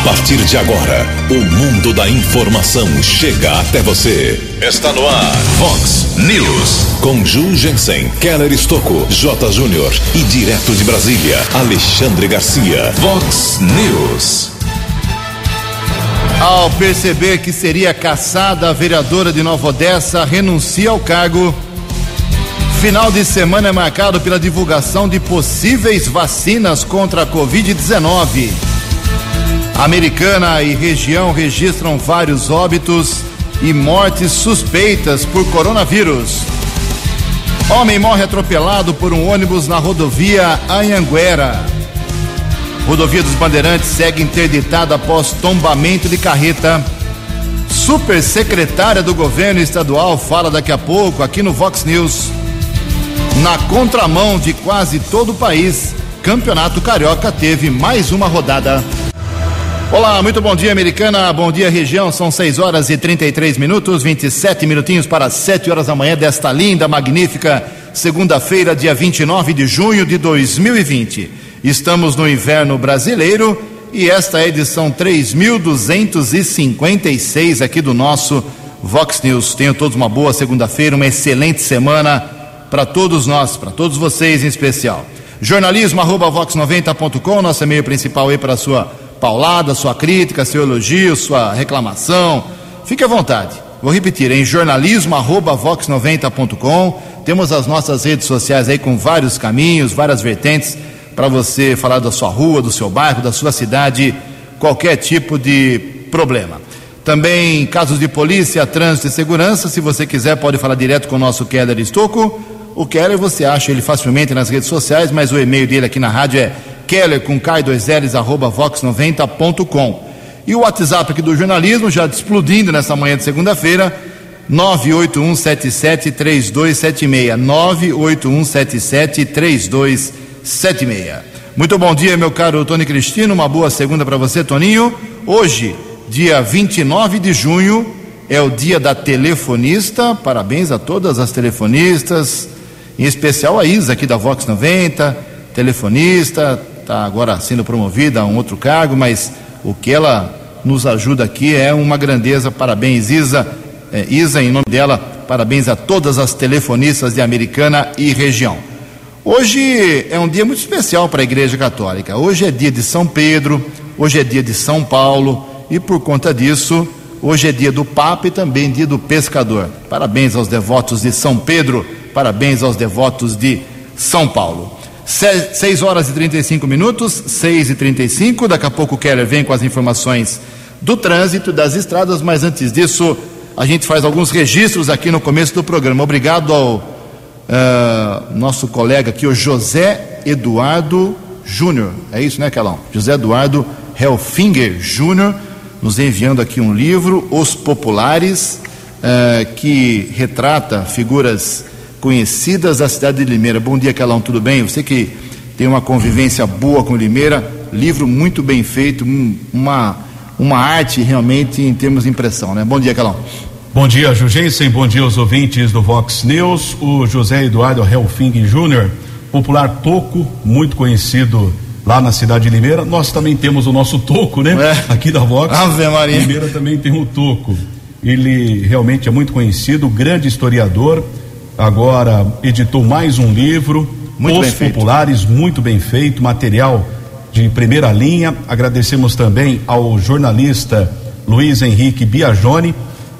A partir de agora, o mundo da informação chega até você. Está no ar, Fox News. Com Ju Jensen, Keller Estocco, J. Júnior e direto de Brasília, Alexandre Garcia. Fox News. Ao perceber que seria caçada, a vereadora de Nova Odessa renuncia ao cargo. Final de semana é marcado pela divulgação de possíveis vacinas contra a Covid-19. Americana e região registram vários óbitos e mortes suspeitas por coronavírus. Homem morre atropelado por um ônibus na rodovia Anhanguera. Rodovia dos Bandeirantes segue interditada após tombamento de carreta. Supersecretária do governo estadual fala daqui a pouco aqui no Vox News. Na contramão de quase todo o país, Campeonato Carioca teve mais uma rodada. Olá, muito bom dia, americana. Bom dia, região. São 6 horas e 33 minutos, 27 minutinhos para 7 horas da manhã desta linda, magnífica segunda-feira, dia 29 de junho de 2020. Estamos no inverno brasileiro e esta é a edição 3256 aqui do nosso Vox News. Tenham todos uma boa segunda-feira, uma excelente semana para todos nós, para todos vocês em especial. Jornalismo arroba vox90.com, nosso e-mail principal aí para a sua paulada, sua crítica, seu elogio, sua reclamação. Fique à vontade. Vou repetir, em jornalismo@vox90.com. Temos as nossas redes sociais aí com vários caminhos, várias vertentes para você falar da sua rua, do seu bairro, da sua cidade, qualquer tipo de problema. Também casos de polícia, trânsito e segurança, se você quiser pode falar direto com o nosso Keller Estocco. O Keller você acha ele facilmente nas redes sociais, mas o e-mail dele aqui na rádio é keller com K2Ls arroba vox90.com. E o WhatsApp aqui do jornalismo, já explodindo nessa manhã de segunda-feira, 981773276. 981773276. Muito bom dia, meu caro Tony Cristino. Uma boa segunda para você, Toninho. Hoje, dia 29 de junho, é o dia da telefonista. Parabéns a todas as telefonistas, em especial a Isa aqui da Vox 90, telefonista, está agora sendo promovida a um outro cargo, mas o que ela nos ajuda aqui é uma grandeza. Parabéns, Isa. É, Isa, em nome dela, parabéns a todas as telefonistas de Americana e região. Hoje é um dia muito especial para a Igreja Católica. Hoje é dia de São Pedro, hoje é dia de São Paulo e por conta disso, hoje é dia do Papa e também dia do pescador. Parabéns aos devotos de São Pedro, parabéns aos devotos de São Paulo. 6 horas e 35 minutos, 6 e 35. Daqui a pouco o Keller vem com as informações do trânsito, das estradas, mas antes disso, a gente faz alguns registros aqui no começo do programa. Obrigado ao uh, nosso colega aqui, o José Eduardo Júnior. É isso, né, Calão? José Eduardo Helfinger Júnior, nos enviando aqui um livro, Os Populares, uh, que retrata figuras conhecidas da cidade de Limeira. Bom dia, Calão, tudo bem? Você que tem uma convivência boa com Limeira, livro muito bem feito, uma, uma arte realmente em termos de impressão, né? Bom dia, Calão. Bom dia, Jugensen, bom dia aos ouvintes do Vox News. O José Eduardo Helfing Júnior, popular Toco, muito conhecido lá na cidade de Limeira. Nós também temos o nosso Toco, né? É. Aqui da Vox. Ave Maria. Limeira também tem o Toco. Ele realmente é muito conhecido, grande historiador, agora editou mais um livro, muito Os Populares, feito. muito bem feito, material de primeira linha. Agradecemos também ao jornalista Luiz Henrique Biagione,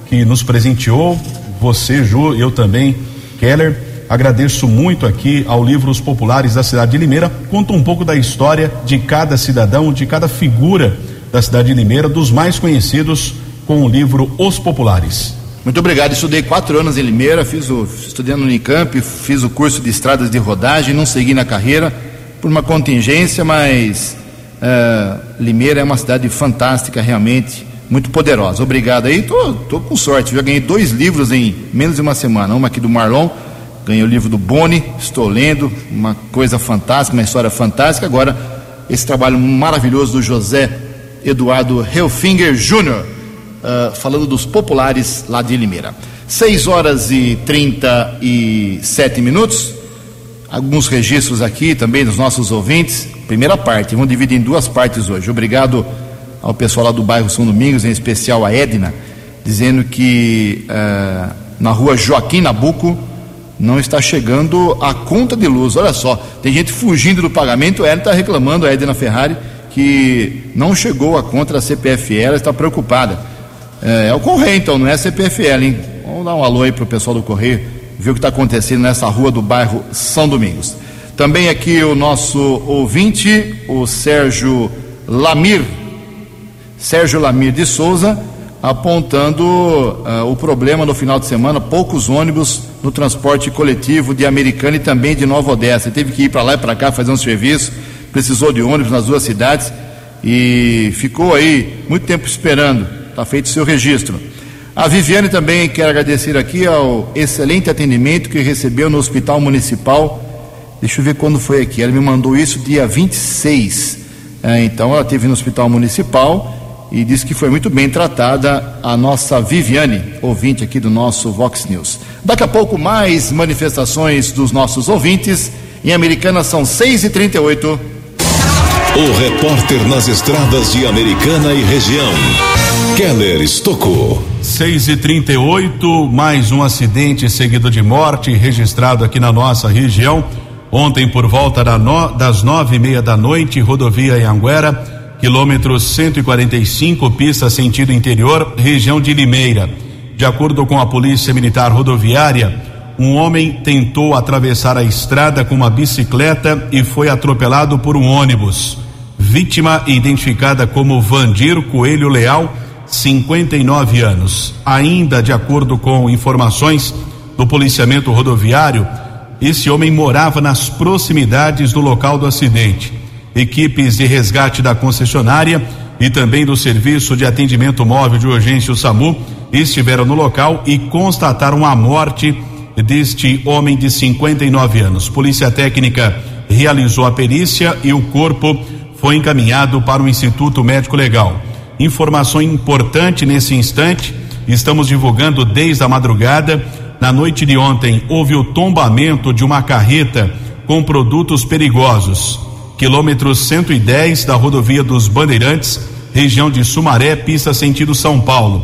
que nos presenteou, você, Ju, eu também, Keller. Agradeço muito aqui ao livro Os Populares da cidade de Limeira. Conta um pouco da história de cada cidadão, de cada figura da cidade de Limeira, dos mais conhecidos com o livro Os Populares. Muito obrigado. Estudei quatro anos em Limeira, fiz o, estudei no Unicamp, fiz o curso de estradas de rodagem, não segui na carreira por uma contingência, mas uh, Limeira é uma cidade fantástica, realmente, muito poderosa. Obrigado aí, tô, tô com sorte, já ganhei dois livros em menos de uma semana, uma aqui do Marlon, ganhei o livro do Boni, estou lendo, uma coisa fantástica, uma história fantástica. Agora, esse trabalho maravilhoso do José Eduardo Helfinger Júnior uh, falando dos populares lá de Limeira. 6 horas e 37 minutos. Alguns registros aqui também dos nossos ouvintes. Primeira parte, vamos dividir em duas partes hoje. Obrigado ao pessoal lá do bairro São Domingos, em especial a Edna, dizendo que uh, na rua Joaquim Nabuco não está chegando a conta de luz. Olha só, tem gente fugindo do pagamento, ela está reclamando, a Edna Ferrari, que não chegou a conta da CPFL, ela está preocupada. É, é, o Correio, então, não é a CPFL, hein? Vamos dar um alô aí para o pessoal do Correio, ver o que está acontecendo nessa rua do bairro São Domingos. Também aqui o nosso ouvinte, o Sérgio Lamir, Sérgio Lamir de Souza, apontando uh, o problema no final de semana, poucos ônibus no transporte coletivo de Americana e também de Nova Odessa. Ele teve que ir para lá e para cá fazer um serviço, precisou de ônibus nas duas cidades e ficou aí muito tempo esperando. Está feito o seu registro. A Viviane também quer agradecer aqui ao excelente atendimento que recebeu no Hospital Municipal Deixa eu ver quando foi aqui. Ela me mandou isso dia 26. É, então ela esteve no hospital municipal e disse que foi muito bem tratada a nossa Viviane, ouvinte aqui do nosso Vox News. Daqui a pouco mais manifestações dos nossos ouvintes. Em Americana são 6h38. O repórter nas estradas de Americana e região. Keller Estocou. 6 e 38 mais um acidente seguido de morte registrado aqui na nossa região. Ontem, por volta da no, das nove e meia da noite, rodovia Anguera, quilômetro 145, pista sentido interior, região de Limeira. De acordo com a Polícia Militar Rodoviária, um homem tentou atravessar a estrada com uma bicicleta e foi atropelado por um ônibus. Vítima identificada como Vandir Coelho Leal, 59 anos. Ainda de acordo com informações do policiamento rodoviário, esse homem morava nas proximidades do local do acidente. Equipes de resgate da concessionária e também do Serviço de Atendimento Móvel de Urgência, o SAMU, estiveram no local e constataram a morte deste homem de 59 anos. Polícia Técnica realizou a perícia e o corpo foi encaminhado para o Instituto Médico Legal. Informação importante nesse instante, estamos divulgando desde a madrugada na noite de ontem, houve o tombamento de uma carreta com produtos perigosos. Quilômetro 110 da rodovia dos Bandeirantes, região de Sumaré, pista sentido São Paulo.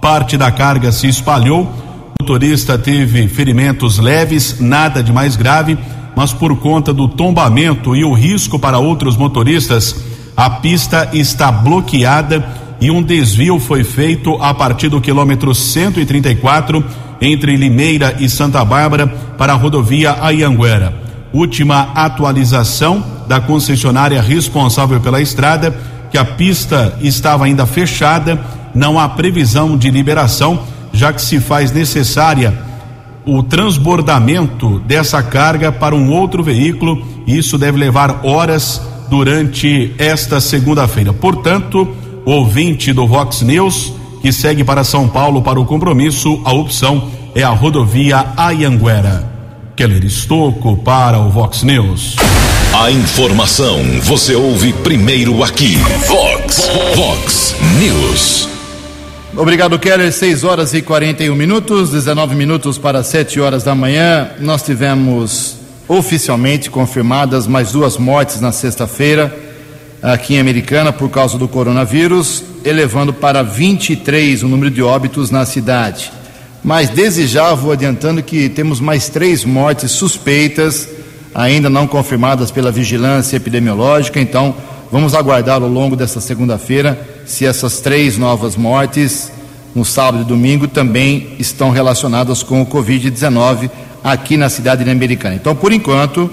Parte da carga se espalhou. O motorista teve ferimentos leves, nada de mais grave, mas por conta do tombamento e o risco para outros motoristas, a pista está bloqueada e um desvio foi feito a partir do quilômetro 134 entre Limeira e Santa Bárbara para a rodovia Ayanguera. Última atualização da concessionária responsável pela estrada, que a pista estava ainda fechada, não há previsão de liberação, já que se faz necessária o transbordamento dessa carga para um outro veículo, e isso deve levar horas durante esta segunda-feira. Portanto, ouvinte do Vox News, que segue para São Paulo para o compromisso, a opção é a rodovia Ayanguera. Keller Estocco para o Vox News. A informação você ouve primeiro aqui. Vox, Vox News. Obrigado, Keller. 6 horas e 41 minutos, 19 minutos para 7 horas da manhã. Nós tivemos oficialmente confirmadas mais duas mortes na sexta-feira aqui em Americana por causa do coronavírus, elevando para 23 o número de óbitos na cidade. Mas desde já vou adiantando que temos mais três mortes suspeitas, ainda não confirmadas pela vigilância epidemiológica, então vamos aguardar ao longo desta segunda-feira se essas três novas mortes, no sábado e domingo, também estão relacionadas com o Covid-19 aqui na cidade de Americana. Então, por enquanto,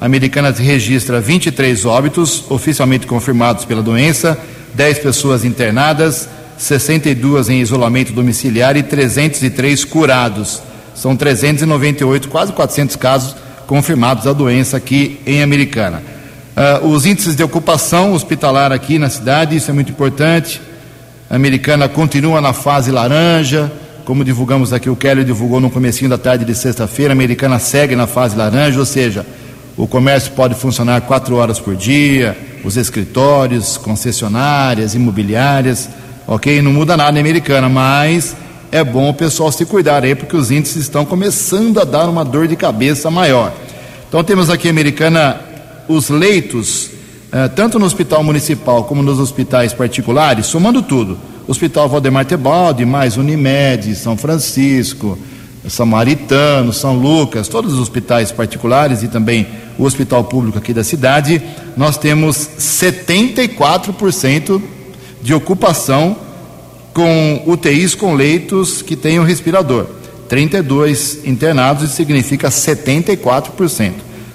a Americana registra 23 óbitos oficialmente confirmados pela doença, 10 pessoas internadas, 62 em isolamento domiciliar e 303 curados. São 398, quase 400 casos confirmados da doença aqui em Americana. Uh, os índices de ocupação hospitalar aqui na cidade, isso é muito importante. A Americana continua na fase laranja, como divulgamos aqui, o Kelly divulgou no comecinho da tarde de sexta-feira, a Americana segue na fase laranja, ou seja, o comércio pode funcionar quatro horas por dia, os escritórios, concessionárias, imobiliárias, ok? Não muda nada na americana, mas é bom o pessoal se cuidar aí, porque os índices estão começando a dar uma dor de cabeça maior. Então temos aqui, americana, os leitos uh, tanto no hospital municipal como nos hospitais particulares, somando tudo, Hospital Valdemar Tebaldi, mais Unimed, São Francisco, Samaritano, São Lucas, todos os hospitais particulares e também o hospital público aqui da cidade, nós temos 74% de ocupação com UTIs com leitos que tenham respirador. 32 internados, isso significa 74%.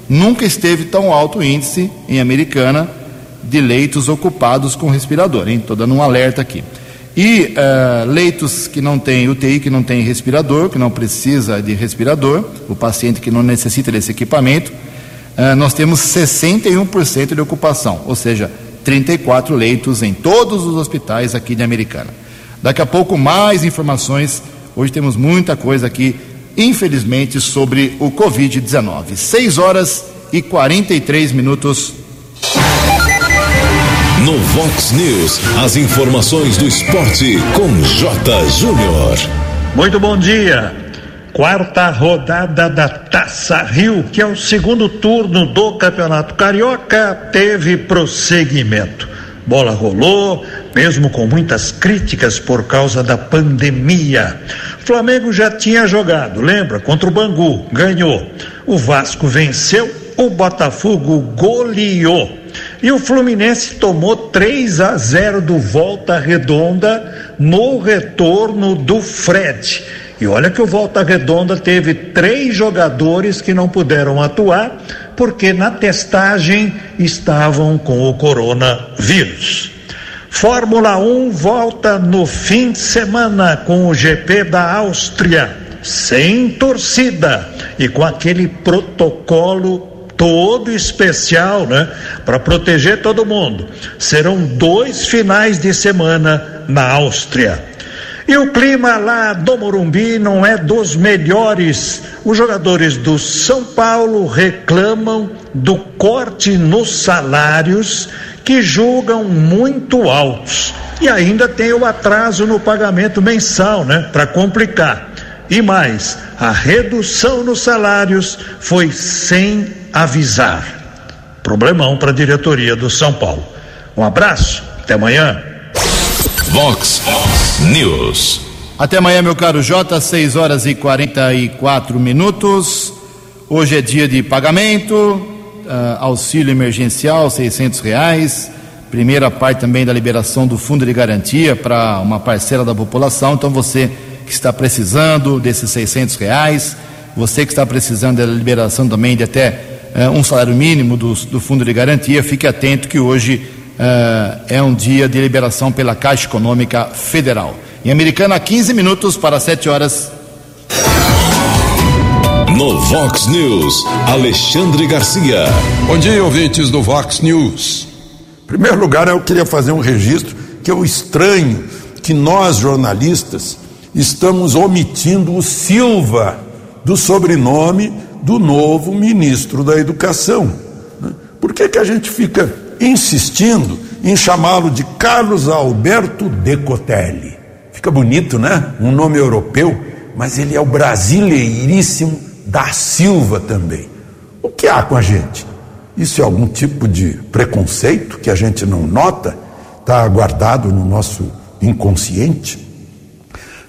Nunca esteve tão alto o índice em Americana de leitos ocupados com respirador? Estou dando um alerta aqui. E uh, leitos que não tem UTI, que não tem respirador, que não precisa de respirador, o paciente que não necessita desse equipamento, uh, nós temos 61% de ocupação, ou seja, 34 leitos em todos os hospitais aqui de Americana. Daqui a pouco mais informações. Hoje temos muita coisa aqui, infelizmente, sobre o Covid-19. 6 horas e 43 minutos. No Vox News, as informações do esporte com J. Júnior. Muito bom dia. Quarta rodada da Taça Rio, que é o segundo turno do Campeonato Carioca, teve prosseguimento. Bola rolou, mesmo com muitas críticas por causa da pandemia. Flamengo já tinha jogado, lembra? Contra o Bangu, ganhou. O Vasco venceu, o Botafogo goleou. E o Fluminense tomou 3 a 0 do Volta Redonda no retorno do Fred. E olha que o Volta Redonda teve três jogadores que não puderam atuar porque na testagem estavam com o coronavírus. Fórmula 1 volta no fim de semana com o GP da Áustria, sem torcida e com aquele protocolo todo especial, né? Para proteger todo mundo. Serão dois finais de semana na Áustria. E o clima lá do Morumbi não é dos melhores. Os jogadores do São Paulo reclamam do corte nos salários que julgam muito altos. E ainda tem o atraso no pagamento mensal, né? Para complicar. E mais, a redução nos salários foi sem avisar. Problemão para a diretoria do São Paulo. Um abraço, até amanhã. Vox News. Até amanhã, meu caro Jota, 6 horas e 44 minutos. Hoje é dia de pagamento, uh, auxílio emergencial, 600 reais. Primeira parte também da liberação do fundo de garantia para uma parcela da população. Então, você que está precisando desses 600 reais, você que está precisando da liberação também de até uh, um salário mínimo do, do, fundo de garantia, fique atento que hoje uh, é um dia de liberação pela Caixa Econômica Federal. Em Americana, 15 minutos para 7 horas. No Vox News, Alexandre Garcia. Bom dia, ouvintes do Vox News. Em primeiro lugar, eu queria fazer um registro que eu estranho que nós, jornalistas, estamos omitindo o Silva do sobrenome do novo ministro da Educação. Né? Por que, que a gente fica insistindo em chamá-lo de Carlos Alberto Decotelli? Fica bonito, né? Um nome europeu, mas ele é o brasileiríssimo da Silva também. O que há com a gente? Isso é algum tipo de preconceito que a gente não nota? Está guardado no nosso inconsciente?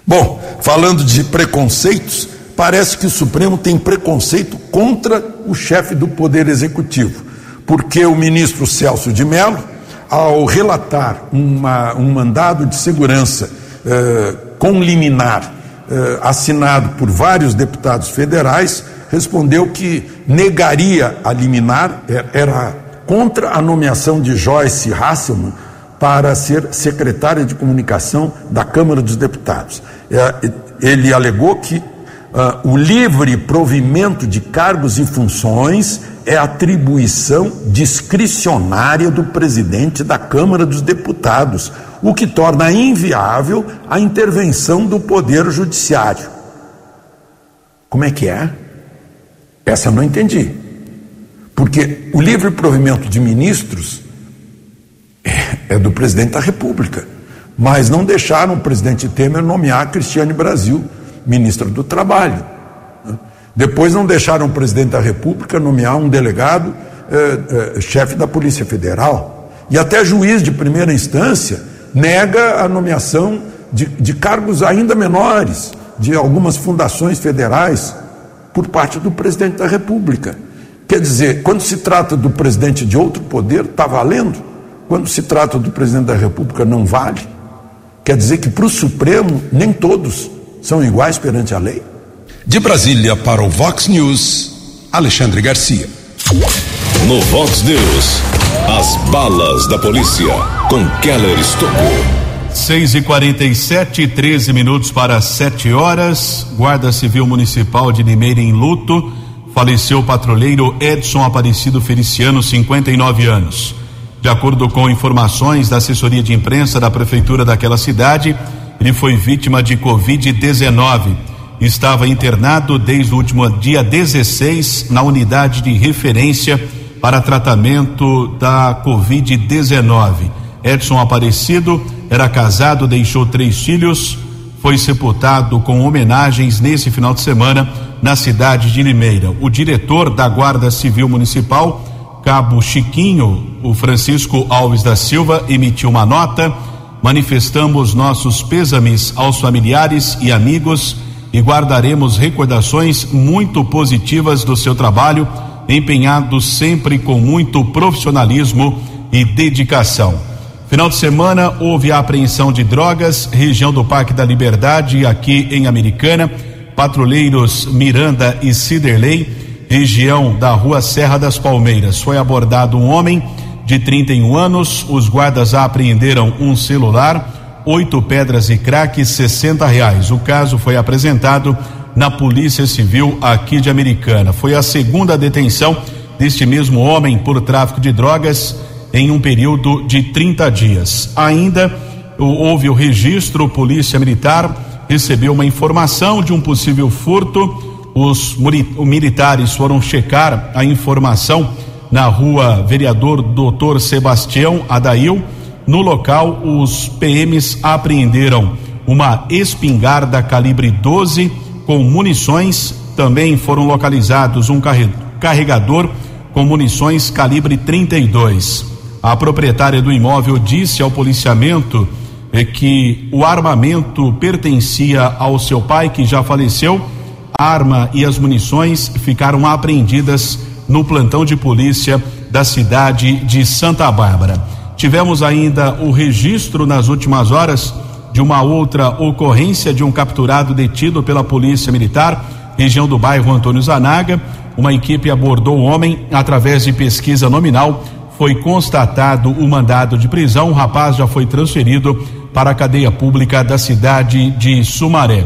Bom, falando de preconceitos, parece que o Supremo tem preconceito contra o chefe do Poder Executivo, porque o ministro Celso de Mello, ao relatar uma, um mandado de segurança eh, com liminar eh, assinado por vários deputados federais, respondeu que negaria a liminar, é, era contra a nomeação de Joyce Hasselman para ser secretária de comunicação da Câmara dos Deputados. É, ele alegou que Uh, o livre provimento de cargos e funções é atribuição discricionária do presidente da Câmara dos Deputados, o que torna inviável a intervenção do Poder Judiciário. Como é que é? Essa eu não entendi. Porque o livre provimento de ministros é, é do presidente da República, mas não deixaram o presidente Temer nomear Cristiane Brasil ministra do Trabalho. Depois não deixaram o presidente da República nomear um delegado é, é, chefe da Polícia Federal. E até juiz de primeira instância nega a nomeação de, de cargos ainda menores de algumas fundações federais por parte do presidente da República. Quer dizer, quando se trata do presidente de outro poder, está valendo. Quando se trata do presidente da República, não vale. Quer dizer que para o Supremo, nem todos são iguais perante a lei. De Brasília para o Vox News, Alexandre Garcia. No Vox News, as balas da polícia com Keller Estocou. 6 e 47 13 minutos para 7 horas. Guarda Civil Municipal de Limeira em luto. Faleceu o patrulheiro Edson Aparecido Feliciano, 59 anos. De acordo com informações da assessoria de imprensa da prefeitura daquela cidade, ele foi vítima de Covid-19. Estava internado desde o último dia 16 na unidade de referência para tratamento da Covid-19. Edson Aparecido era casado, deixou três filhos, foi sepultado com homenagens nesse final de semana na cidade de Limeira. O diretor da Guarda Civil Municipal, Cabo Chiquinho, o Francisco Alves da Silva, emitiu uma nota. Manifestamos nossos pêsames aos familiares e amigos e guardaremos recordações muito positivas do seu trabalho, empenhado sempre com muito profissionalismo e dedicação. Final de semana houve a apreensão de drogas, região do Parque da Liberdade, aqui em Americana. Patrulheiros Miranda e Ciderley, região da Rua Serra das Palmeiras. Foi abordado um homem de 31 anos. Os guardas apreenderam um celular, oito pedras e crack, 60 reais. O caso foi apresentado na Polícia Civil aqui de Americana. Foi a segunda detenção deste mesmo homem por tráfico de drogas em um período de 30 dias. Ainda houve o registro, Polícia Militar recebeu uma informação de um possível furto. Os militares foram checar a informação na rua Vereador Doutor Sebastião Adail. No local, os PMs apreenderam uma espingarda calibre 12 com munições. Também foram localizados um carregador com munições calibre 32. A proprietária do imóvel disse ao policiamento é que o armamento pertencia ao seu pai, que já faleceu. A arma e as munições ficaram apreendidas no plantão de polícia da cidade de Santa Bárbara. Tivemos ainda o registro nas últimas horas de uma outra ocorrência de um capturado detido pela Polícia Militar, região do bairro Antônio Zanaga. Uma equipe abordou o homem através de pesquisa nominal foi constatado o mandado de prisão. O rapaz já foi transferido para a cadeia pública da cidade de Sumaré.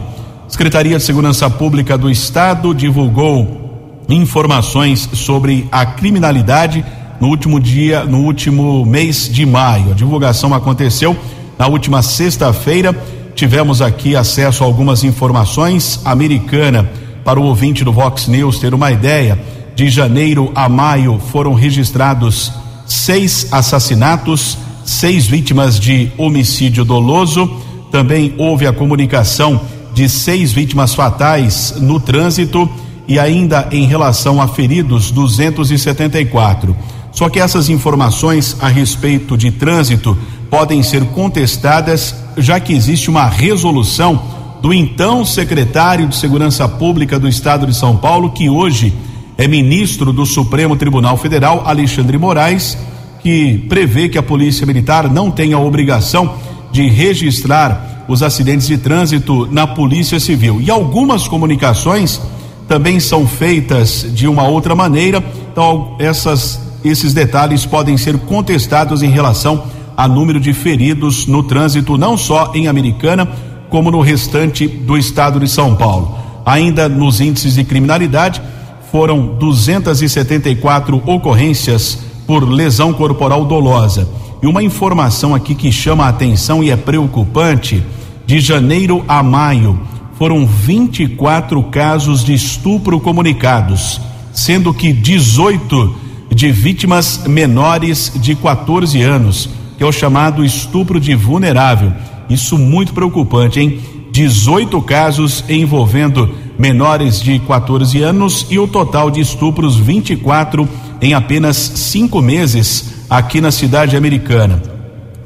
Secretaria de Segurança Pública do Estado divulgou informações sobre a criminalidade no último dia, no último mês de maio. A divulgação aconteceu na última sexta-feira. Tivemos aqui acesso a algumas informações americana para o ouvinte do Vox News ter uma ideia. De janeiro a maio foram registrados seis assassinatos, seis vítimas de homicídio doloso. Também houve a comunicação de seis vítimas fatais no trânsito e ainda em relação a feridos 274. Só que essas informações a respeito de trânsito podem ser contestadas, já que existe uma resolução do então secretário de Segurança Pública do Estado de São Paulo, que hoje é ministro do Supremo Tribunal Federal, Alexandre Moraes, que prevê que a Polícia Militar não tenha a obrigação de registrar os acidentes de trânsito na Polícia Civil. E algumas comunicações também são feitas de uma outra maneira, então essas, esses detalhes podem ser contestados em relação a número de feridos no trânsito, não só em Americana, como no restante do estado de São Paulo. Ainda nos índices de criminalidade, foram 274 ocorrências por lesão corporal dolosa. E uma informação aqui que chama a atenção e é preocupante: de janeiro a maio foram 24 casos de estupro comunicados, sendo que 18 de vítimas menores de 14 anos, que é o chamado estupro de vulnerável. Isso muito preocupante, hein? 18 casos envolvendo menores de 14 anos e o total de estupros 24 em apenas cinco meses aqui na cidade americana.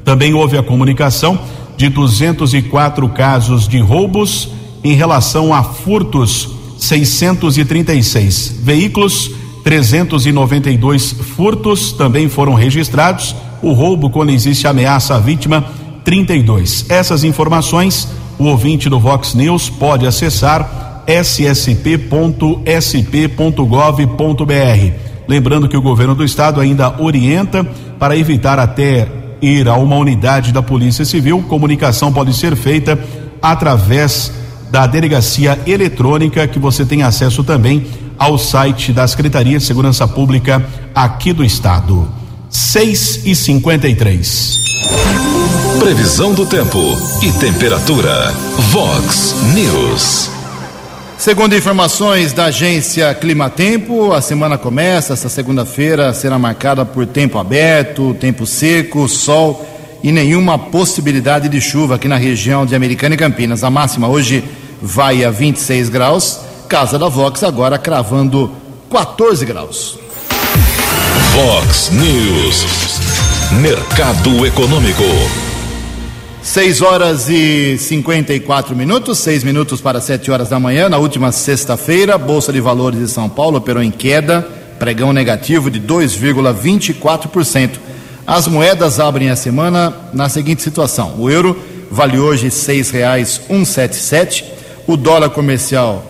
Também houve a comunicação de 204 casos de roubos em relação a furtos, 636 veículos, 392 furtos também foram registrados. O roubo, quando existe ameaça à vítima, 32. Essas informações o ouvinte do Vox News pode acessar ssp.sp.gov.br. Lembrando que o governo do estado ainda orienta para evitar até ir a uma unidade da Polícia Civil, comunicação pode ser feita através da delegacia eletrônica que você tem acesso também ao site da Secretaria de Segurança Pública aqui do estado. 6 e 53 Previsão do tempo e temperatura. Vox News. Segundo informações da agência Climatempo, a semana começa, essa segunda-feira será marcada por tempo aberto, tempo seco, sol e nenhuma possibilidade de chuva aqui na região de Americana e Campinas. A máxima hoje vai a 26 graus, Casa da Vox agora cravando 14 graus. Vox News. Mercado Econômico. 6 horas e 54 minutos, 6 minutos para 7 horas da manhã. Na última sexta-feira, Bolsa de Valores de São Paulo operou em queda, pregão negativo de 2,24%. As moedas abrem a semana na seguinte situação: o euro vale hoje R$ 6,177, o dólar comercial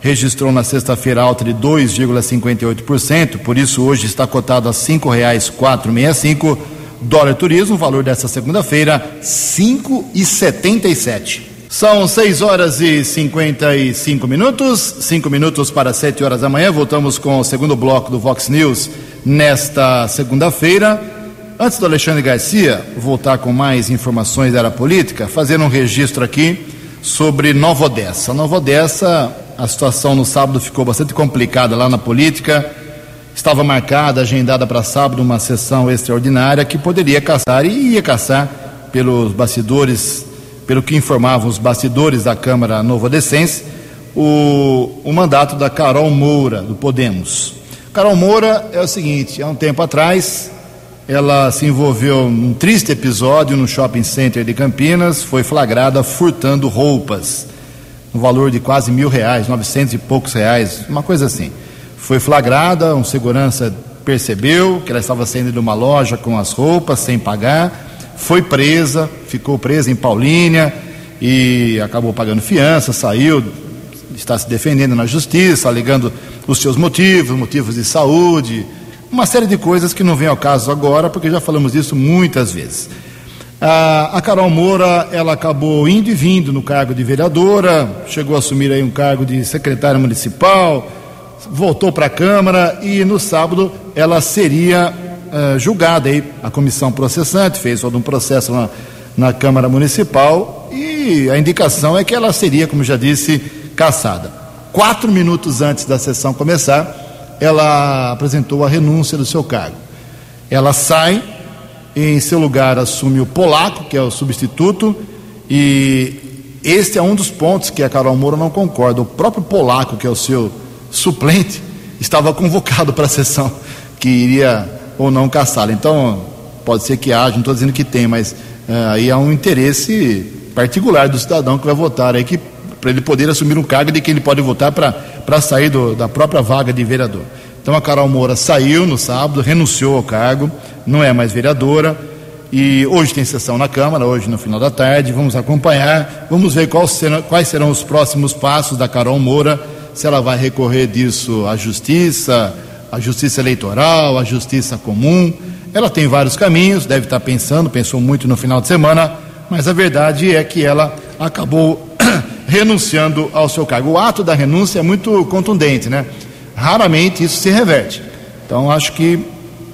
registrou na sexta-feira alta de 2,58%, por isso hoje está cotado a R$ 5,465 Dólar turismo, valor dessa segunda-feira, cinco e setenta e sete. São 6 horas e 55 minutos, 5 minutos para 7 horas da manhã. Voltamos com o segundo bloco do Vox News nesta segunda-feira. Antes do Alexandre Garcia voltar com mais informações da área política, fazer um registro aqui sobre Nova Odessa. Nova Odessa, a situação no sábado ficou bastante complicada lá na política Estava marcada, agendada para sábado, uma sessão extraordinária que poderia caçar e ia caçar pelos bastidores, pelo que informavam os bastidores da Câmara Nova Descense, o, o mandato da Carol Moura, do Podemos. Carol Moura é o seguinte: há um tempo atrás, ela se envolveu num triste episódio no shopping center de Campinas, foi flagrada furtando roupas, no valor de quase mil reais, novecentos e poucos reais, uma coisa assim. Foi flagrada, um segurança percebeu que ela estava saindo de uma loja com as roupas sem pagar, foi presa, ficou presa em Paulínia e acabou pagando fiança, saiu, está se defendendo na justiça, alegando os seus motivos, motivos de saúde, uma série de coisas que não vem ao caso agora, porque já falamos disso muitas vezes. A, Carol Moura, ela acabou indo e vindo no cargo de vereadora, chegou a assumir aí um cargo de secretária municipal, voltou para a Câmara e no sábado ela seria uh, julgada aí. A comissão processante fez todo um processo na, na Câmara Municipal e a indicação é que ela seria, como já disse, caçada. Quatro minutos antes da sessão começar, ela apresentou a renúncia do seu cargo. Ela sai, em seu lugar assume o Polaco, que é o substituto, e este é um dos pontos que a Carol Moura não concorda. O próprio Polaco, que é o seu suplente estava convocado para a sessão que iria ou não caçá-la. Então, pode ser que haja, não estou dizendo que tem, mas uh, aí há um interesse particular do cidadão que vai votar aí, que para ele poder assumir um cargo de que ele pode votar para sair do, da própria vaga de vereador. Então a Carol Moura saiu no sábado, renunciou ao cargo, não é mais vereadora. E hoje tem sessão na Câmara, hoje no final da tarde. Vamos acompanhar, vamos ver serão, quais serão os próximos passos da Carol Moura se ela vai recorrer disso à justiça, à justiça eleitoral, à justiça comum. Ela tem vários caminhos, deve estar pensando, pensou muito no final de semana, mas a verdade é que ela acabou renunciando ao seu cargo. O ato da renúncia é muito contundente, né? Raramente isso se reverte. Então acho que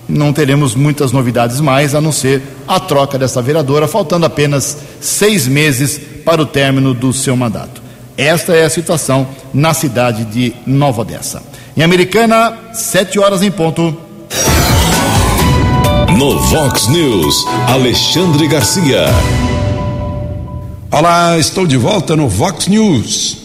não teremos muitas novidades mais, a não ser a troca dessa vereadora, faltando apenas seis meses para o término do seu mandato. Esta é a situação na cidade de Nova Odessa. Em Americana, sete horas em ponto. No Vox News, Alexandre Garcia. Olá, estou de volta no Vox News.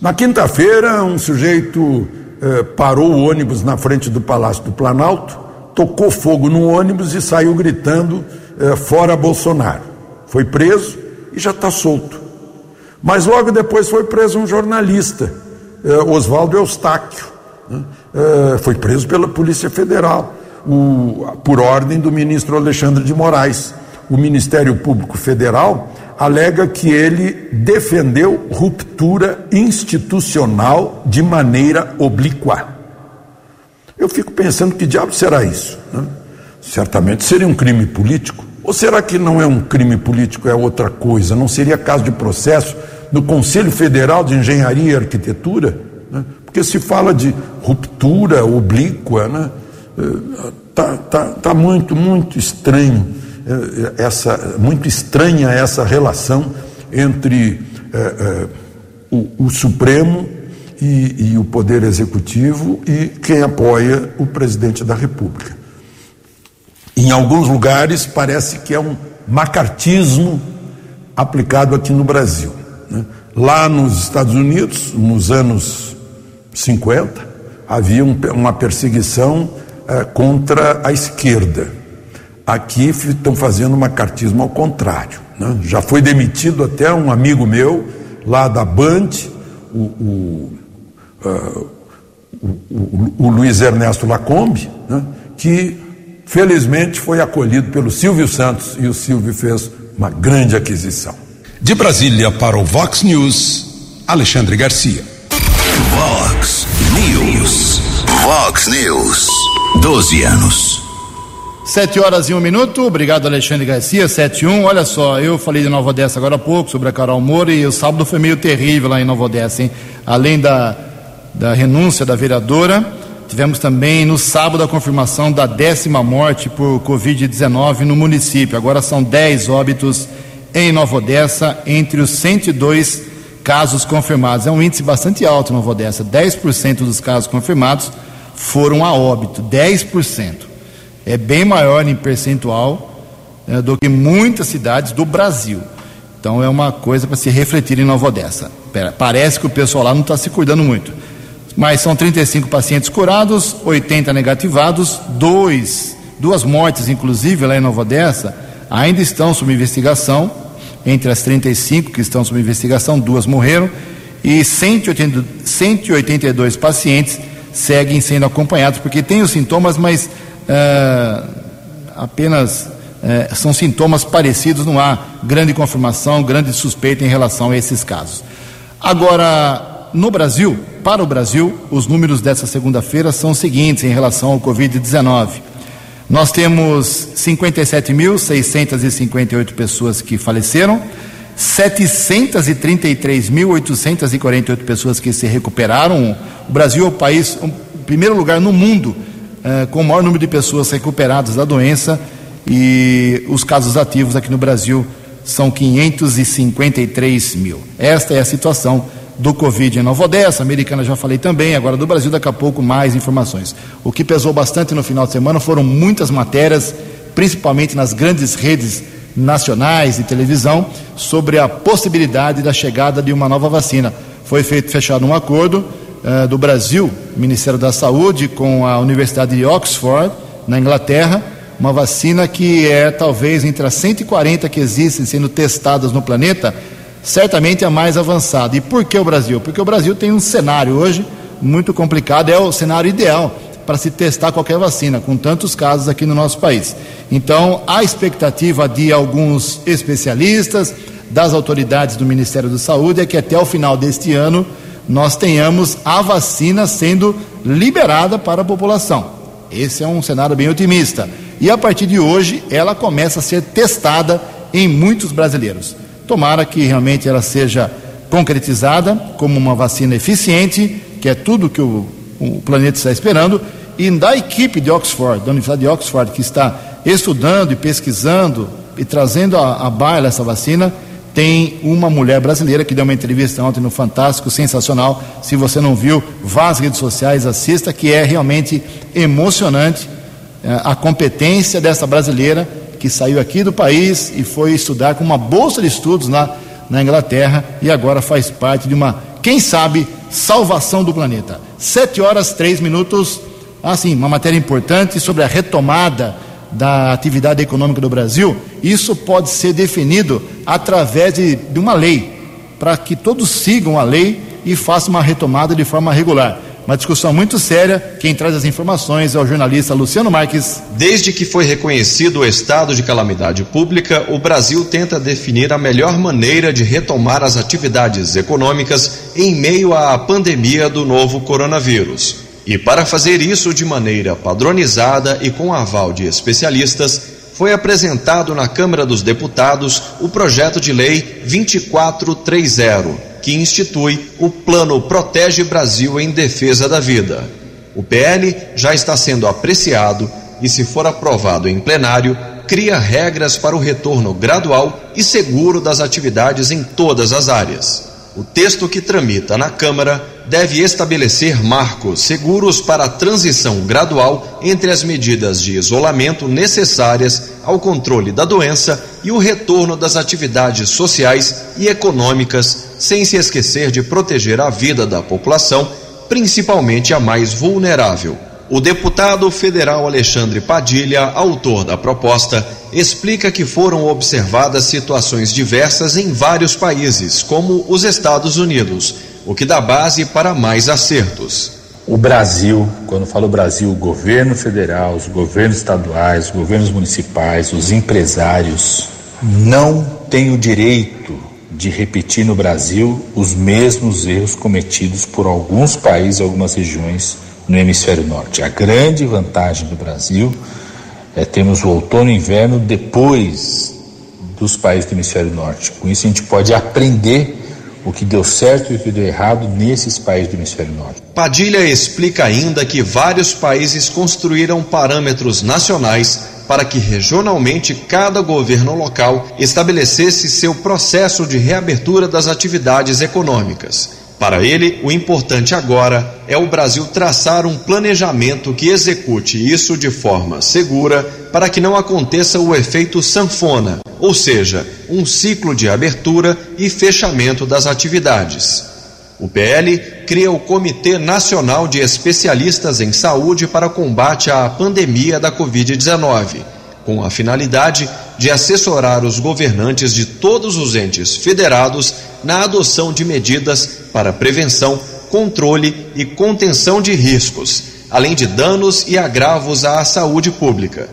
Na quinta-feira, um sujeito eh, parou o ônibus na frente do Palácio do Planalto, tocou fogo no ônibus e saiu gritando: eh, fora Bolsonaro. Foi preso e já está solto. Mas logo depois foi preso um jornalista, eh, Oswaldo Eustáquio. Né? Eh, foi preso pela Polícia Federal, o, por ordem do ministro Alexandre de Moraes. O Ministério Público Federal alega que ele defendeu ruptura institucional de maneira oblíqua. Eu fico pensando que diabo será isso? Né? Certamente seria um crime político. Ou será que não é um crime político, é outra coisa? Não seria caso de processo no Conselho Federal de Engenharia e Arquitetura? Né? Porque se fala de ruptura oblíqua, né? Está tá, tá muito, muito estranho eh, essa, muito estranha essa relação entre é, é, o, o, Supremo e, e o Poder Executivo e quem apoia o presidente da República. Em alguns lugares parece que é um macartismo aplicado aqui no Brasil. Né? Lá nos Estados Unidos, nos anos 50, havia um, uma perseguição contra a esquerda Aqui estão fazendo um macartismo ao contrário. Né? Já foi demitido até um amigo meu, lá da Band, o, o, uh, o, o Luiz Ernesto Lacombe, né? que felizmente foi acolhido pelo Silvio Santos e o Silvio fez uma grande aquisição. De Brasília para o Vox News, Alexandre Garcia. Vox News. Vox News. 12 anos. Sete horas e um minuto, obrigado Alexandre Garcia, sete e um, olha só, eu falei de Nova Odessa agora há pouco, sobre a Carol Moura, e o sábado foi meio terrível lá em Nova Odessa, hein? Além da, da renúncia da vereadora, tivemos também no sábado a confirmação da décima morte por Covid-19 no município, agora são dez óbitos em Nova Odessa, entre os 102 casos confirmados, é um índice bastante alto em Nova Odessa, 10% dos casos confirmados foram a óbito, 10% é bem maior em percentual né, do que muitas cidades do Brasil. Então é uma coisa para se refletir em Nova Odessa. Parece que o pessoal lá não está se cuidando muito. Mas são 35 pacientes curados, 80 negativados, dois, duas mortes, inclusive, lá em Nova Odessa, ainda estão sob investigação. Entre as 35 que estão sob investigação, duas morreram e 180, 182 pacientes seguem sendo acompanhados porque têm os sintomas, mas é, apenas é, são sintomas parecidos, não há grande confirmação, grande suspeita em relação a esses casos. Agora, no Brasil, para o Brasil, os números dessa segunda-feira são os seguintes em relação ao Covid-19. Nós temos 57.658 pessoas que faleceram, 733.848 pessoas que se recuperaram. O Brasil é o país, o primeiro lugar no mundo é, com o maior número de pessoas recuperadas da doença e os casos ativos aqui no Brasil são 553 mil. Esta é a situação do Covid em Nova Odessa, americana já falei também, agora do Brasil daqui a pouco mais informações. O que pesou bastante no final de semana foram muitas matérias, principalmente nas grandes redes nacionais de televisão, sobre a possibilidade da chegada de uma nova vacina. Foi feito fechado um acordo uh, do Brasil, Ministério da Saúde, com a Universidade de Oxford, na Inglaterra, uma vacina que é talvez entre as 140 que existem sendo testadas no planeta, certamente a mais avançada. E por que o Brasil? Porque o Brasil tem um cenário hoje muito complicado, é o cenário ideal para se testar qualquer vacina, com tantos casos aqui no nosso país. Então, a expectativa de alguns especialistas, das autoridades do Ministério da Saúde, é que até o final deste ano nós tenhamos a vacina sendo liberada para a população. Esse é um cenário bem otimista. E a partir de hoje, ela começa a ser testada em muitos brasileiros. Tomara que realmente ela seja concretizada como uma vacina eficiente, que é tudo que o, o planeta está esperando, e da equipe de Oxford, da Universidade de Oxford, que está estudando e pesquisando e trazendo à baila essa vacina, tem uma mulher brasileira que deu uma entrevista ontem no Fantástico, sensacional. Se você não viu, vá às redes sociais, assista, que é realmente emocionante é, a competência dessa brasileira que saiu aqui do país e foi estudar com uma bolsa de estudos lá na Inglaterra e agora faz parte de uma, quem sabe, salvação do planeta. Sete horas, três minutos. Assim, uma matéria importante sobre a retomada da atividade econômica do Brasil. Isso pode ser definido através de, de uma lei, para que todos sigam a lei e façam uma retomada de forma regular. Uma discussão muito séria. Quem traz as informações é o jornalista Luciano Marques. Desde que foi reconhecido o estado de calamidade pública, o Brasil tenta definir a melhor maneira de retomar as atividades econômicas em meio à pandemia do novo coronavírus. E para fazer isso de maneira padronizada e com aval de especialistas, foi apresentado na Câmara dos Deputados o projeto de lei 2430 que institui o Plano Protege Brasil em Defesa da Vida. O PL já está sendo apreciado e, se for aprovado em plenário, cria regras para o retorno gradual e seguro das atividades em todas as áreas. O texto que tramita na Câmara deve estabelecer marcos seguros para a transição gradual entre as medidas de isolamento necessárias ao controle da doença e o retorno das atividades sociais e econômicas, sem se esquecer de proteger a vida da população, principalmente a mais vulnerável. O deputado federal Alexandre Padilha, autor da proposta, explica que foram observadas situações diversas em vários países, como os Estados Unidos, o que dá base para mais acertos. O Brasil, quando falo Brasil, o governo federal, os governos estaduais, os governos municipais, os empresários, não têm o direito de repetir no Brasil os mesmos erros cometidos por alguns países algumas regiões no hemisfério norte. A grande vantagem do Brasil é termos o outono e inverno depois dos países do hemisfério norte. Com isso a gente pode aprender o que deu certo e o que deu errado nesses países do hemisfério norte. Padilha explica ainda que vários países construíram parâmetros nacionais para que regionalmente cada governo local estabelecesse seu processo de reabertura das atividades econômicas. Para ele, o importante agora é o Brasil traçar um planejamento que execute isso de forma segura para que não aconteça o efeito sanfona, ou seja, um ciclo de abertura e fechamento das atividades. O PL cria o Comitê Nacional de Especialistas em Saúde para combate à pandemia da Covid-19 com a finalidade de assessorar os governantes de todos os entes federados na adoção de medidas para prevenção, controle e contenção de riscos, além de danos e agravos à saúde pública.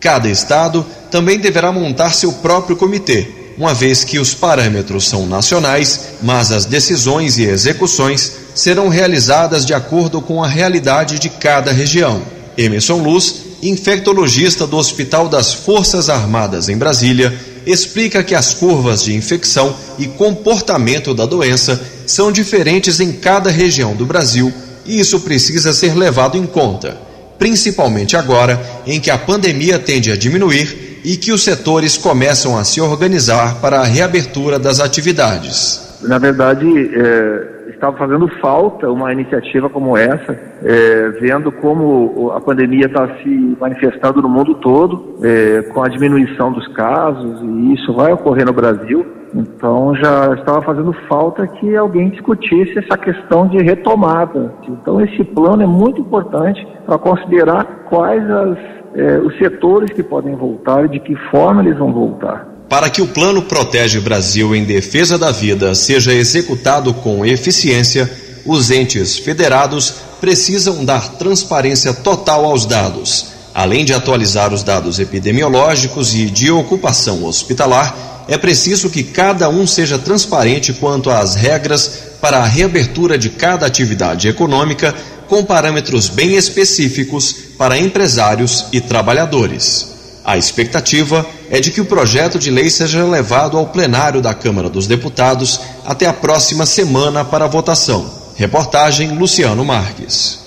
Cada estado também deverá montar seu próprio comitê, uma vez que os parâmetros são nacionais, mas as decisões e execuções serão realizadas de acordo com a realidade de cada região. Emerson Luz infectologista do Hospital das Forças Armadas em Brasília, explica que as curvas de infecção e comportamento da doença são diferentes em cada região do Brasil e isso precisa ser levado em conta, principalmente agora em que a pandemia tende a diminuir e que os setores começam a se organizar para a reabertura das atividades. Na verdade, é estava fazendo falta uma iniciativa como essa, é, vendo como a pandemia está se manifestando no mundo todo, é, com a diminuição dos casos, e isso vai ocorrer no Brasil. Então já estava fazendo falta que alguém discutisse essa questão de retomada. Então esse plano é muito importante para considerar quais as, é, os setores que podem voltar e de que forma eles vão voltar. Para que o Plano Protege Brasil em Defesa da Vida seja executado com eficiência, os entes federados precisam dar transparência total aos dados. Além de atualizar os dados epidemiológicos e de ocupação hospitalar, é preciso que cada um seja transparente quanto às regras para a reabertura de cada atividade econômica, com parâmetros bem específicos para empresários e trabalhadores. A expectativa é de que o projeto de lei seja levado ao plenário da Câmara dos Deputados até a próxima semana para votação. Reportagem Luciano Marques.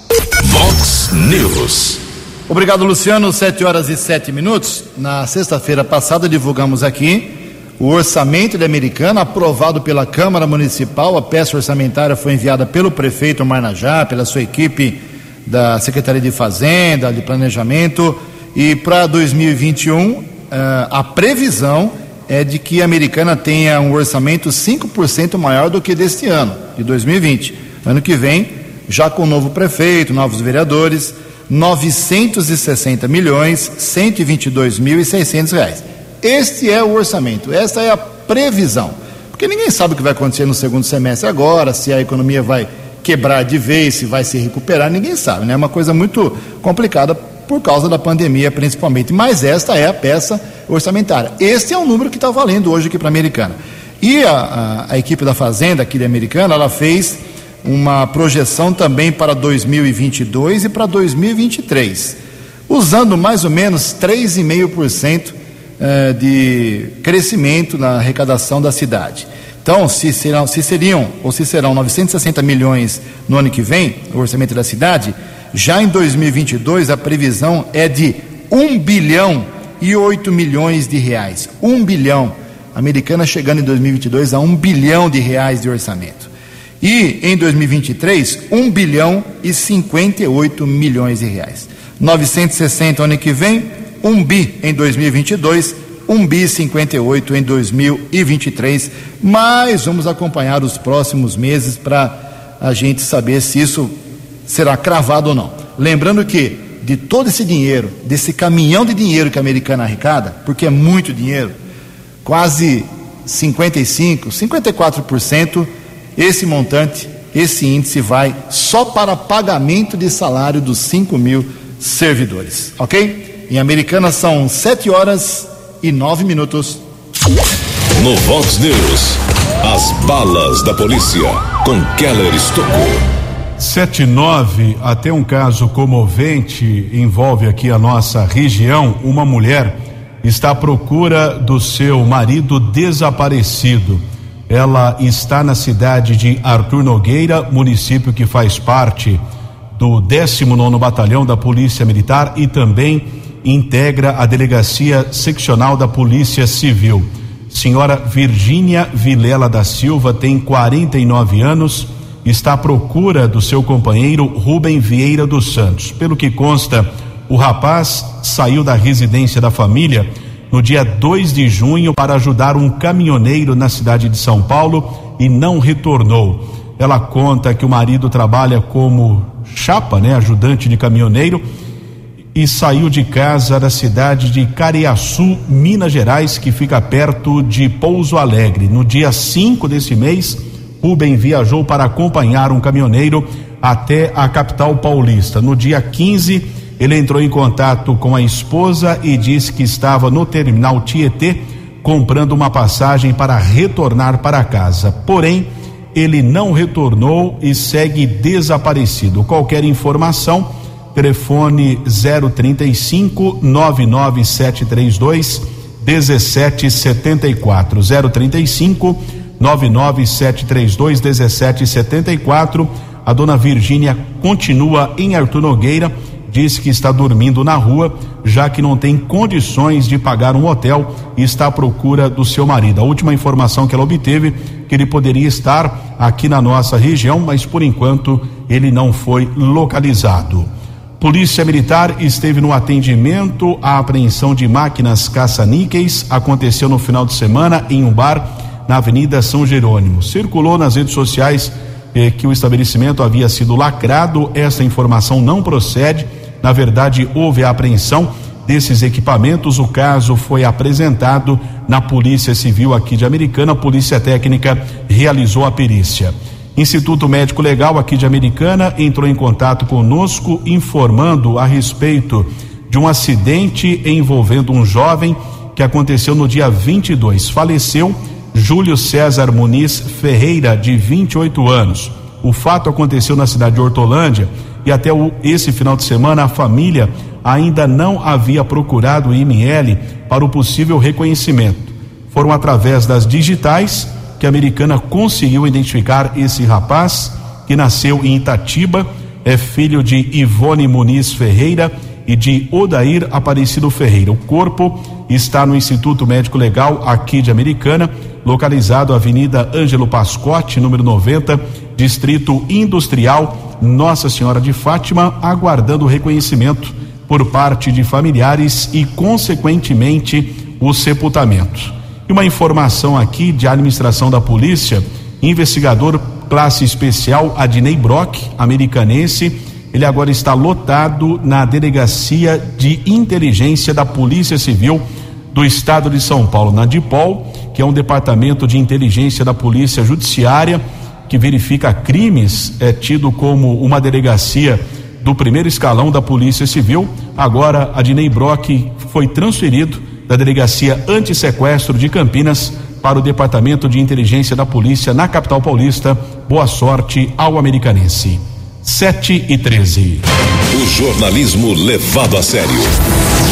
Vox News. Obrigado, Luciano. Sete horas e sete minutos. Na sexta-feira passada divulgamos aqui o orçamento de Americana aprovado pela Câmara Municipal. A peça orçamentária foi enviada pelo prefeito Marnajá, pela sua equipe da Secretaria de Fazenda, de Planejamento e para 2021, eh, a previsão é de que a americana tenha um orçamento 5% maior do que deste ano, de 2020. Ano que vem, já com novo prefeito, novos vereadores, 960 milhões 122 mil e 600 reais. Este é o orçamento, esta é a previsão. Porque ninguém sabe o que vai acontecer no segundo semestre agora, se a economia vai quebrar de vez, se vai se recuperar, ninguém sabe, né? É uma coisa muito complicada por causa da pandemia, principalmente. Mas esta é a peça orçamentária. Este é o número que está valendo hoje aqui para a Americana. E a, a, a, equipe da Fazenda aqui da Americana, ela fez uma projeção também para 2022 e para 2023, usando mais ou menos 3,5% eh, de crescimento na arrecadação da cidade. Então, se, serão, se seriam ou se serão 960 milhões no ano que vem, o orçamento da cidade, já em 2022 a previsão é de 1 bilhão e 8 milhões de reais. 1 bilhão. A americana chegando em 2022 a 1 bilhão de reais de orçamento. E em 2023, 1 bilhão e 58 milhões de reais. 960 ano que vem, 1 bi em 2022, 1 bi 58 em 2023. Mas vamos acompanhar os próximos meses para a gente saber se isso será cravado ou não. Lembrando que de todo esse dinheiro, desse caminhão de dinheiro que a americana arrecada, porque é muito dinheiro, quase 55, 54%, esse montante, esse índice vai só para pagamento de salário dos 5 mil servidores, ok? Em Americana são 7 horas e 9 minutos. No Vox News, as balas da polícia com Keller Estocou. 79, até um caso comovente envolve aqui a nossa região. Uma mulher está à procura do seu marido desaparecido. Ela está na cidade de Arthur Nogueira, município que faz parte do 19 Batalhão da Polícia Militar e também integra a Delegacia Seccional da Polícia Civil. Senhora Virgínia Vilela da Silva tem 49 anos está à procura do seu companheiro Rubem Vieira dos Santos. Pelo que consta, o rapaz saiu da residência da família no dia 2 de junho para ajudar um caminhoneiro na cidade de São Paulo e não retornou. Ela conta que o marido trabalha como chapa, né, ajudante de caminhoneiro, e saiu de casa da cidade de Cariaçu, Minas Gerais, que fica perto de Pouso Alegre. No dia 5 desse mês, Rubem viajou para acompanhar um caminhoneiro até a capital paulista. No dia 15, ele entrou em contato com a esposa e disse que estava no terminal Tietê comprando uma passagem para retornar para casa. Porém, ele não retornou e segue desaparecido. Qualquer informação, telefone 035 99732 1774 035 99732 1774. A dona Virgínia continua em Arthur Nogueira, diz que está dormindo na rua, já que não tem condições de pagar um hotel e está à procura do seu marido. A última informação que ela obteve que ele poderia estar aqui na nossa região, mas por enquanto ele não foi localizado. Polícia Militar esteve no atendimento à apreensão de máquinas caça-níqueis. Aconteceu no final de semana em um bar na Avenida São Jerônimo. Circulou nas redes sociais eh, que o estabelecimento havia sido lacrado. Essa informação não procede. Na verdade, houve a apreensão desses equipamentos. O caso foi apresentado na Polícia Civil aqui de Americana. A Polícia Técnica realizou a perícia. Instituto Médico Legal aqui de Americana entrou em contato conosco informando a respeito de um acidente envolvendo um jovem que aconteceu no dia 22. Faleceu Júlio César Muniz Ferreira, de 28 anos. O fato aconteceu na cidade de Hortolândia e até o, esse final de semana a família ainda não havia procurado o IML para o possível reconhecimento. Foram através das digitais que a americana conseguiu identificar esse rapaz que nasceu em Itatiba, é filho de Ivone Muniz Ferreira e de Odair Aparecido Ferreira. O corpo está no Instituto Médico Legal aqui de Americana localizado Avenida Ângelo Pascotti, número 90, Distrito Industrial Nossa Senhora de Fátima, aguardando reconhecimento por parte de familiares e, consequentemente, o sepultamento. E uma informação aqui de administração da polícia: investigador classe especial Adnei Brock, americanense. Ele agora está lotado na delegacia de inteligência da Polícia Civil do Estado de São Paulo, na DIPOL, que é um departamento de inteligência da Polícia Judiciária que verifica crimes, é tido como uma delegacia do primeiro escalão da Polícia Civil. Agora, Adnei Brock foi transferido da delegacia anti-sequestro de Campinas para o Departamento de Inteligência da Polícia na capital paulista. Boa sorte ao americanense. 7 e 13. O jornalismo levado a sério.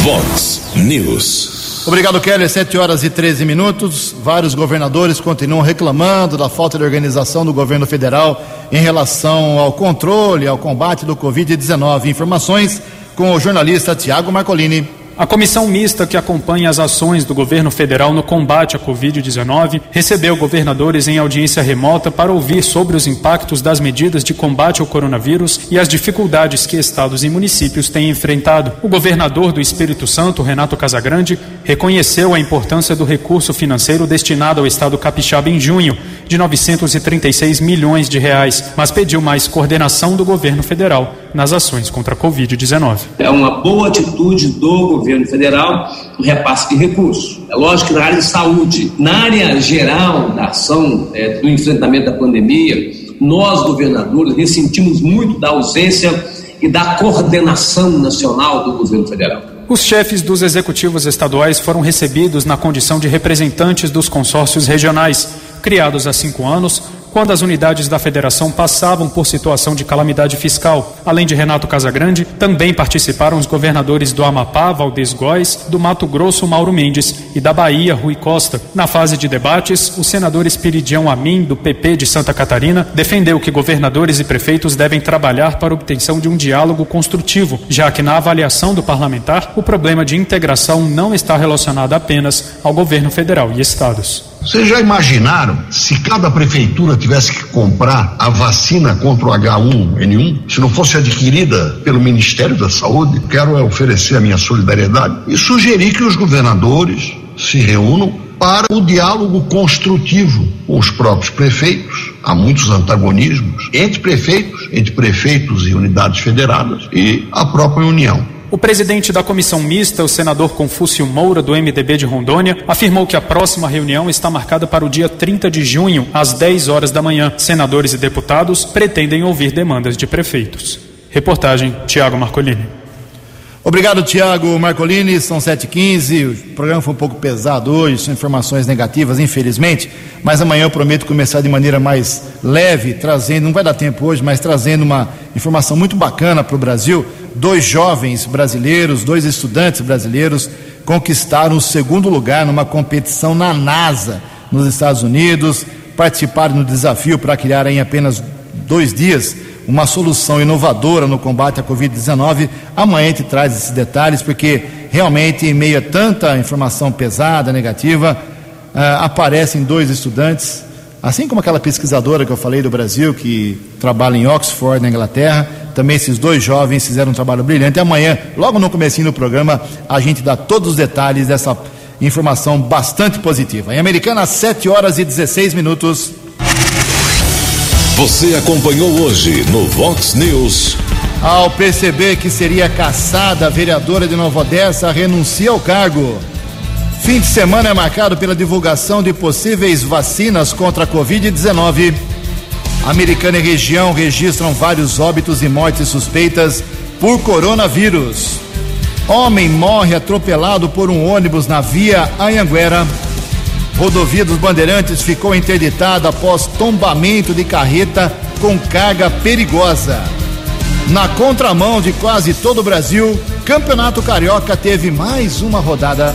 Vox News. Obrigado, Keller. 7 horas e 13 minutos. Vários governadores continuam reclamando da falta de organização do governo federal em relação ao controle, ao combate do Covid-19. Informações com o jornalista Tiago Marcolini. A comissão mista que acompanha as ações do governo federal no combate à Covid-19 recebeu governadores em audiência remota para ouvir sobre os impactos das medidas de combate ao coronavírus e as dificuldades que estados e municípios têm enfrentado. O governador do Espírito Santo, Renato Casagrande, reconheceu a importância do recurso financeiro destinado ao estado capixaba em junho, de 936 milhões de reais, mas pediu mais coordenação do governo federal nas ações contra a Covid-19. É uma boa atitude do governo federal o repasse de recursos. É lógico que na área de saúde, na área geral da ação é, do enfrentamento da pandemia, nós, governadores, ressentimos muito da ausência e da coordenação nacional do governo federal. Os chefes dos executivos estaduais foram recebidos na condição de representantes dos consórcios regionais, criados há cinco anos quando as unidades da federação passavam por situação de calamidade fiscal. Além de Renato Casagrande, também participaram os governadores do Amapá, Valdez Góes, do Mato Grosso, Mauro Mendes e da Bahia, Rui Costa. Na fase de debates, o senador Espiridião Amin, do PP de Santa Catarina, defendeu que governadores e prefeitos devem trabalhar para a obtenção de um diálogo construtivo, já que na avaliação do parlamentar, o problema de integração não está relacionado apenas ao governo federal e estados. Vocês já imaginaram se cada prefeitura tivesse que comprar a vacina contra o H1N1, se não fosse adquirida pelo Ministério da Saúde? Quero oferecer a minha solidariedade e sugerir que os governadores se reúnam para o diálogo construtivo com os próprios prefeitos. Há muitos antagonismos entre prefeitos, entre prefeitos e unidades federadas e a própria União. O presidente da comissão mista, o senador Confúcio Moura, do MDB de Rondônia, afirmou que a próxima reunião está marcada para o dia 30 de junho, às 10 horas da manhã. Senadores e deputados pretendem ouvir demandas de prefeitos. Reportagem Tiago Marcolini. Obrigado, Tiago Marcolini. São 7h15. O programa foi um pouco pesado hoje, são informações negativas, infelizmente. Mas amanhã eu prometo começar de maneira mais leve, trazendo, não vai dar tempo hoje, mas trazendo uma informação muito bacana para o Brasil dois jovens brasileiros, dois estudantes brasileiros, conquistaram o segundo lugar numa competição na NASA, nos Estados Unidos, participaram do desafio para criar em apenas dois dias uma solução inovadora no combate à Covid-19. Amanhã gente traz esses detalhes, porque realmente, em meio a tanta informação pesada, negativa, uh, aparecem dois estudantes, assim como aquela pesquisadora que eu falei do Brasil, que trabalha em Oxford, na Inglaterra, também esses dois jovens fizeram um trabalho brilhante. Amanhã, logo no comecinho do programa, a gente dá todos os detalhes dessa informação bastante positiva. Em Americana, 7 horas e 16 minutos. Você acompanhou hoje no Vox News. Ao perceber que seria caçada, a vereadora de Nova Odessa renuncia ao cargo. Fim de semana é marcado pela divulgação de possíveis vacinas contra a Covid-19. Americana e região registram vários óbitos e mortes suspeitas por coronavírus. Homem morre atropelado por um ônibus na via Anhanguera. Rodovia dos Bandeirantes ficou interditada após tombamento de carreta com carga perigosa. Na contramão de quase todo o Brasil, Campeonato Carioca teve mais uma rodada.